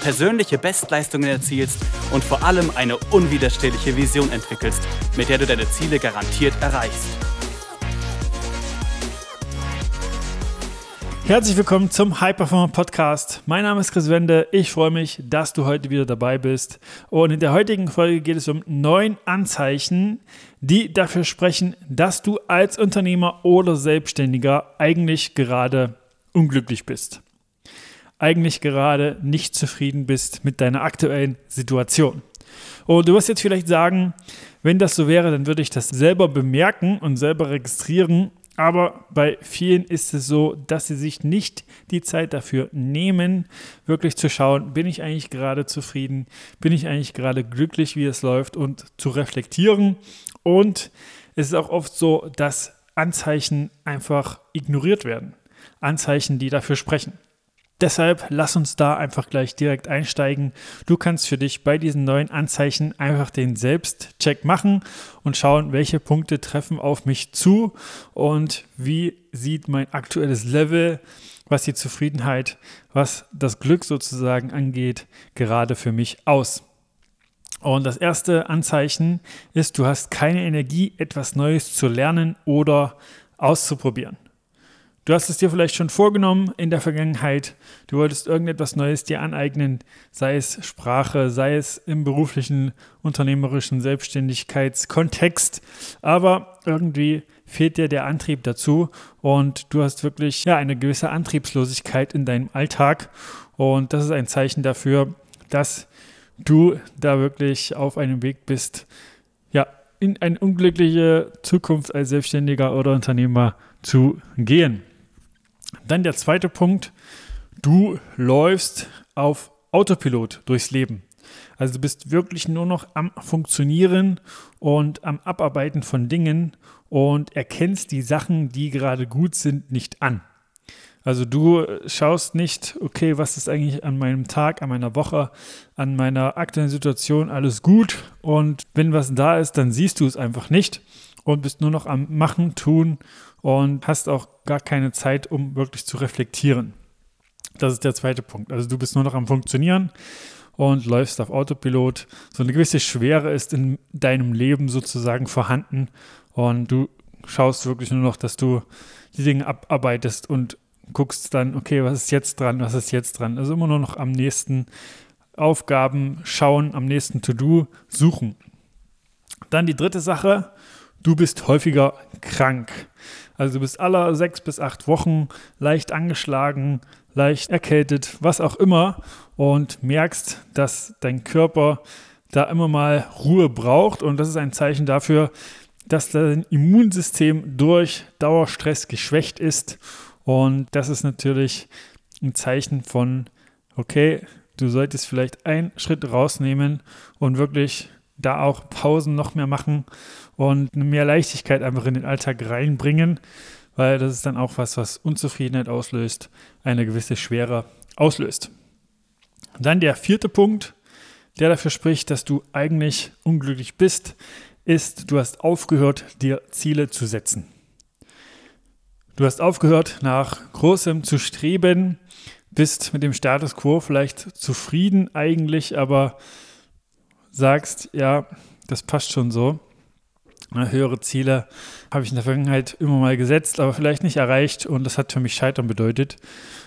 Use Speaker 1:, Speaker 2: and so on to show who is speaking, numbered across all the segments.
Speaker 1: persönliche Bestleistungen erzielst und vor allem eine unwiderstehliche Vision entwickelst, mit der du deine Ziele garantiert erreichst.
Speaker 2: Herzlich willkommen zum High Performer Podcast. Mein Name ist Chris Wende. Ich freue mich, dass du heute wieder dabei bist. Und in der heutigen Folge geht es um neun Anzeichen, die dafür sprechen, dass du als Unternehmer oder Selbstständiger eigentlich gerade unglücklich bist eigentlich gerade nicht zufrieden bist mit deiner aktuellen Situation. Und du wirst jetzt vielleicht sagen, wenn das so wäre, dann würde ich das selber bemerken und selber registrieren. Aber bei vielen ist es so, dass sie sich nicht die Zeit dafür nehmen, wirklich zu schauen, bin ich eigentlich gerade zufrieden, bin ich eigentlich gerade glücklich, wie es läuft und zu reflektieren. Und es ist auch oft so, dass Anzeichen einfach ignoriert werden. Anzeichen, die dafür sprechen. Deshalb lass uns da einfach gleich direkt einsteigen. Du kannst für dich bei diesen neuen Anzeichen einfach den Selbstcheck machen und schauen, welche Punkte treffen auf mich zu und wie sieht mein aktuelles Level, was die Zufriedenheit, was das Glück sozusagen angeht, gerade für mich aus. Und das erste Anzeichen ist, du hast keine Energie, etwas Neues zu lernen oder auszuprobieren. Du hast es dir vielleicht schon vorgenommen in der Vergangenheit. Du wolltest irgendetwas Neues dir aneignen, sei es Sprache, sei es im beruflichen, unternehmerischen Selbstständigkeitskontext. Aber irgendwie fehlt dir der Antrieb dazu und du hast wirklich ja, eine gewisse Antriebslosigkeit in deinem Alltag. Und das ist ein Zeichen dafür, dass du da wirklich auf einem Weg bist, ja, in eine unglückliche Zukunft als Selbstständiger oder Unternehmer zu gehen. Dann der zweite Punkt, du läufst auf Autopilot durchs Leben. Also du bist wirklich nur noch am Funktionieren und am Abarbeiten von Dingen und erkennst die Sachen, die gerade gut sind, nicht an. Also du schaust nicht, okay, was ist eigentlich an meinem Tag, an meiner Woche, an meiner aktuellen Situation alles gut und wenn was da ist, dann siehst du es einfach nicht und bist nur noch am Machen, Tun und hast auch gar keine Zeit, um wirklich zu reflektieren. Das ist der zweite Punkt. Also du bist nur noch am Funktionieren und läufst auf Autopilot. So eine gewisse Schwere ist in deinem Leben sozusagen vorhanden und du schaust wirklich nur noch, dass du die Dinge abarbeitest und guckst dann, okay, was ist jetzt dran, was ist jetzt dran. Also immer nur noch am nächsten Aufgaben schauen, am nächsten To-Do suchen. Dann die dritte Sache, du bist häufiger krank. Also du bist alle sechs bis acht Wochen leicht angeschlagen, leicht erkältet, was auch immer und merkst, dass dein Körper da immer mal Ruhe braucht und das ist ein Zeichen dafür, dass dein Immunsystem durch Dauerstress geschwächt ist und das ist natürlich ein Zeichen von, okay, du solltest vielleicht einen Schritt rausnehmen und wirklich da auch Pausen noch mehr machen und mehr Leichtigkeit einfach in den Alltag reinbringen, weil das ist dann auch was, was Unzufriedenheit auslöst, eine gewisse Schwere auslöst. Dann der vierte Punkt, der dafür spricht, dass du eigentlich unglücklich bist, ist, du hast aufgehört, dir Ziele zu setzen. Du hast aufgehört, nach Großem zu streben, bist mit dem Status quo vielleicht zufrieden eigentlich, aber sagst, ja, das passt schon so. Höhere Ziele habe ich in der Vergangenheit immer mal gesetzt, aber vielleicht nicht erreicht und das hat für mich Scheitern bedeutet.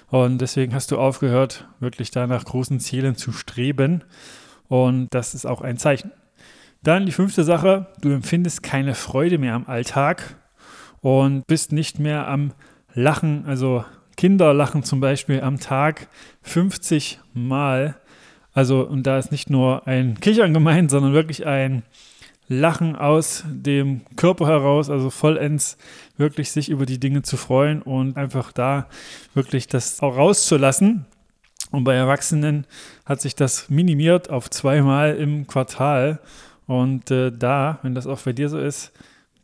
Speaker 2: Und deswegen hast du aufgehört, wirklich da nach großen Zielen zu streben. Und das ist auch ein Zeichen. Dann die fünfte Sache, du empfindest keine Freude mehr am Alltag und bist nicht mehr am Lachen. Also Kinder lachen zum Beispiel am Tag 50 Mal. Also, und da ist nicht nur ein Kichern gemeint, sondern wirklich ein Lachen aus dem Körper heraus, also vollends wirklich sich über die Dinge zu freuen und einfach da wirklich das auch rauszulassen. Und bei Erwachsenen hat sich das minimiert auf zweimal im Quartal. Und äh, da, wenn das auch bei dir so ist,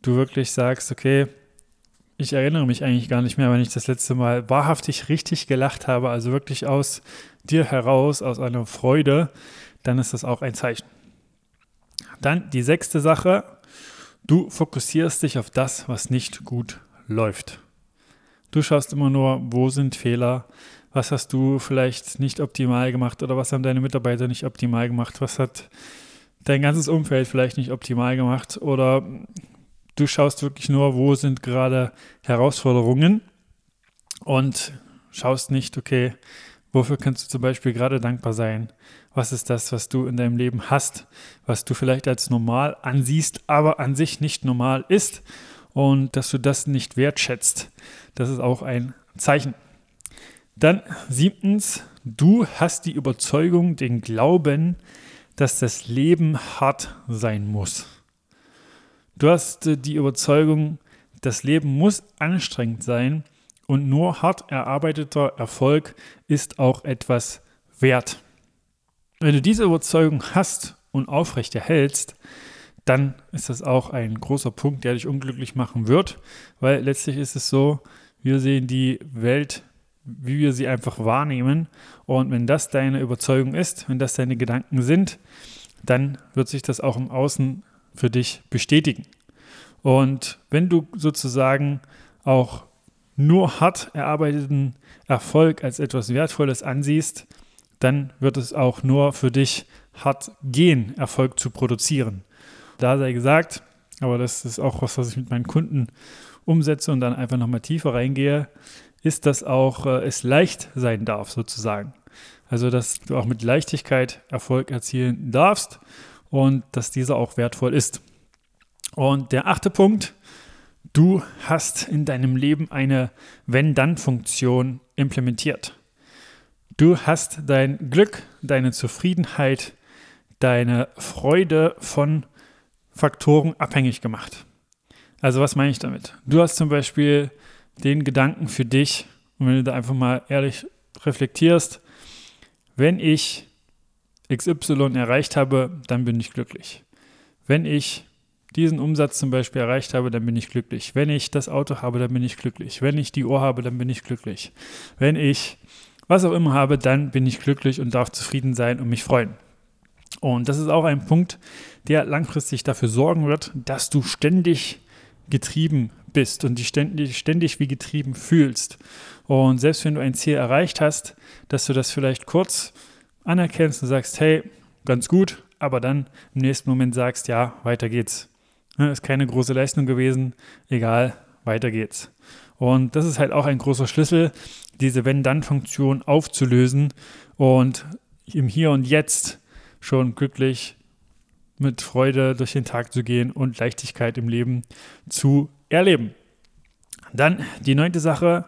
Speaker 2: du wirklich sagst, okay, ich erinnere mich eigentlich gar nicht mehr, wenn ich das letzte Mal wahrhaftig richtig gelacht habe, also wirklich aus dir heraus, aus einer Freude, dann ist das auch ein Zeichen. Dann die sechste Sache, du fokussierst dich auf das, was nicht gut läuft. Du schaust immer nur, wo sind Fehler, was hast du vielleicht nicht optimal gemacht oder was haben deine Mitarbeiter nicht optimal gemacht, was hat dein ganzes Umfeld vielleicht nicht optimal gemacht? Oder du schaust wirklich nur, wo sind gerade Herausforderungen und schaust nicht, okay, wofür kannst du zum Beispiel gerade dankbar sein? Was ist das, was du in deinem Leben hast, was du vielleicht als normal ansiehst, aber an sich nicht normal ist und dass du das nicht wertschätzt? Das ist auch ein Zeichen. Dann siebtens, du hast die Überzeugung, den Glauben, dass das Leben hart sein muss. Du hast äh, die Überzeugung, das Leben muss anstrengend sein und nur hart erarbeiteter Erfolg ist auch etwas wert. Wenn du diese Überzeugung hast und aufrechterhältst, dann ist das auch ein großer Punkt, der dich unglücklich machen wird, weil letztlich ist es so, wir sehen die Welt, wie wir sie einfach wahrnehmen und wenn das deine Überzeugung ist, wenn das deine Gedanken sind, dann wird sich das auch im Außen für dich bestätigen. Und wenn du sozusagen auch nur hart erarbeiteten Erfolg als etwas Wertvolles ansiehst, dann wird es auch nur für dich hart gehen, Erfolg zu produzieren. Da sei gesagt, aber das ist auch was, was ich mit meinen Kunden umsetze und dann einfach nochmal tiefer reingehe, ist, dass auch äh, es leicht sein darf, sozusagen. Also, dass du auch mit Leichtigkeit Erfolg erzielen darfst und dass dieser auch wertvoll ist. Und der achte Punkt, du hast in deinem Leben eine Wenn-Dann-Funktion implementiert. Du hast dein Glück, deine Zufriedenheit, deine Freude von Faktoren abhängig gemacht. Also was meine ich damit? Du hast zum Beispiel den Gedanken für dich, und wenn du da einfach mal ehrlich reflektierst, wenn ich XY erreicht habe, dann bin ich glücklich. Wenn ich diesen Umsatz zum Beispiel erreicht habe, dann bin ich glücklich. Wenn ich das Auto habe, dann bin ich glücklich. Wenn ich die Uhr habe, dann bin ich glücklich. Wenn ich was auch immer habe, dann bin ich glücklich und darf zufrieden sein und mich freuen. Und das ist auch ein Punkt, der langfristig dafür sorgen wird, dass du ständig getrieben bist und dich ständig, ständig wie getrieben fühlst. Und selbst wenn du ein Ziel erreicht hast, dass du das vielleicht kurz anerkennst und sagst, hey, ganz gut, aber dann im nächsten Moment sagst, ja, weiter geht's. Ne, ist keine große Leistung gewesen, egal, weiter geht's. Und das ist halt auch ein großer Schlüssel, diese Wenn-Dann-Funktion aufzulösen und im Hier und Jetzt schon glücklich mit Freude durch den Tag zu gehen und Leichtigkeit im Leben zu erleben. Dann die neunte Sache,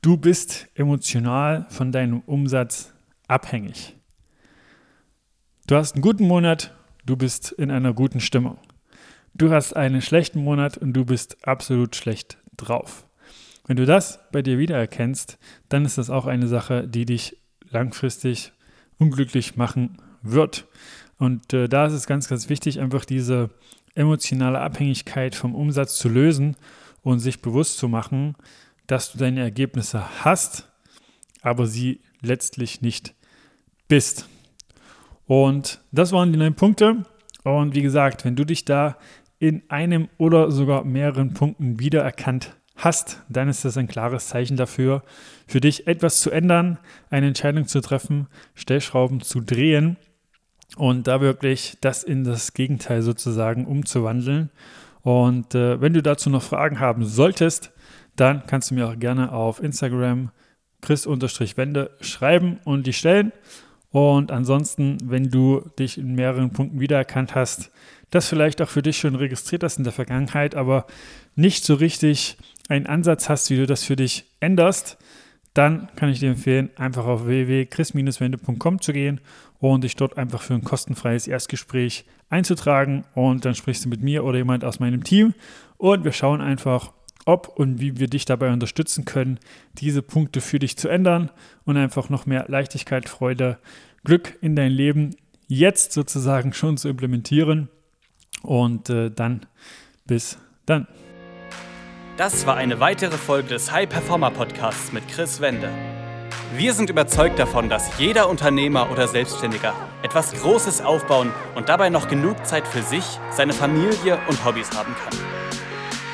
Speaker 2: du bist emotional von deinem Umsatz abhängig. Du hast einen guten Monat, du bist in einer guten Stimmung. Du hast einen schlechten Monat und du bist absolut schlecht drauf. Wenn du das bei dir wiedererkennst, dann ist das auch eine Sache, die dich langfristig unglücklich machen wird. Und äh, da ist es ganz, ganz wichtig, einfach diese emotionale Abhängigkeit vom Umsatz zu lösen und sich bewusst zu machen, dass du deine Ergebnisse hast, aber sie letztlich nicht bist. Und das waren die neun Punkte. Und wie gesagt, wenn du dich da in einem oder sogar mehreren Punkten wiedererkannt hast, dann ist das ein klares Zeichen dafür, für dich etwas zu ändern, eine Entscheidung zu treffen, Stellschrauben zu drehen und da wirklich das in das Gegenteil sozusagen umzuwandeln. Und äh, wenn du dazu noch Fragen haben solltest, dann kannst du mir auch gerne auf Instagram chris-wende schreiben und die stellen. Und ansonsten, wenn du dich in mehreren Punkten wiedererkannt hast, das vielleicht auch für dich schon registriert hast in der Vergangenheit, aber nicht so richtig einen Ansatz hast, wie du das für dich änderst, dann kann ich dir empfehlen, einfach auf www.chris-wende.com zu gehen und dich dort einfach für ein kostenfreies Erstgespräch einzutragen. Und dann sprichst du mit mir oder jemand aus meinem Team und wir schauen einfach, ob und wie wir dich dabei unterstützen können, diese Punkte für dich zu ändern und einfach noch mehr Leichtigkeit, Freude, Glück in dein Leben jetzt sozusagen schon zu implementieren. Und äh, dann bis dann.
Speaker 1: Das war eine weitere Folge des High Performer Podcasts mit Chris Wende. Wir sind überzeugt davon, dass jeder Unternehmer oder Selbstständiger etwas Großes aufbauen und dabei noch genug Zeit für sich, seine Familie und Hobbys haben kann.